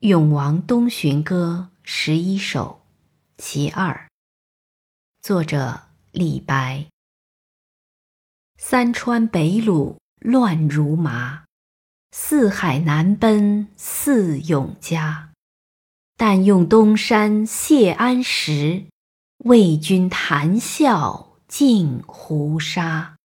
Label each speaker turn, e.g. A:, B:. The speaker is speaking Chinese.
A: 《永王东巡歌》十一首，其二。作者李白。三川北虏乱如麻，四海南奔似永嘉。但用东山谢安石，为君谈笑尽胡沙。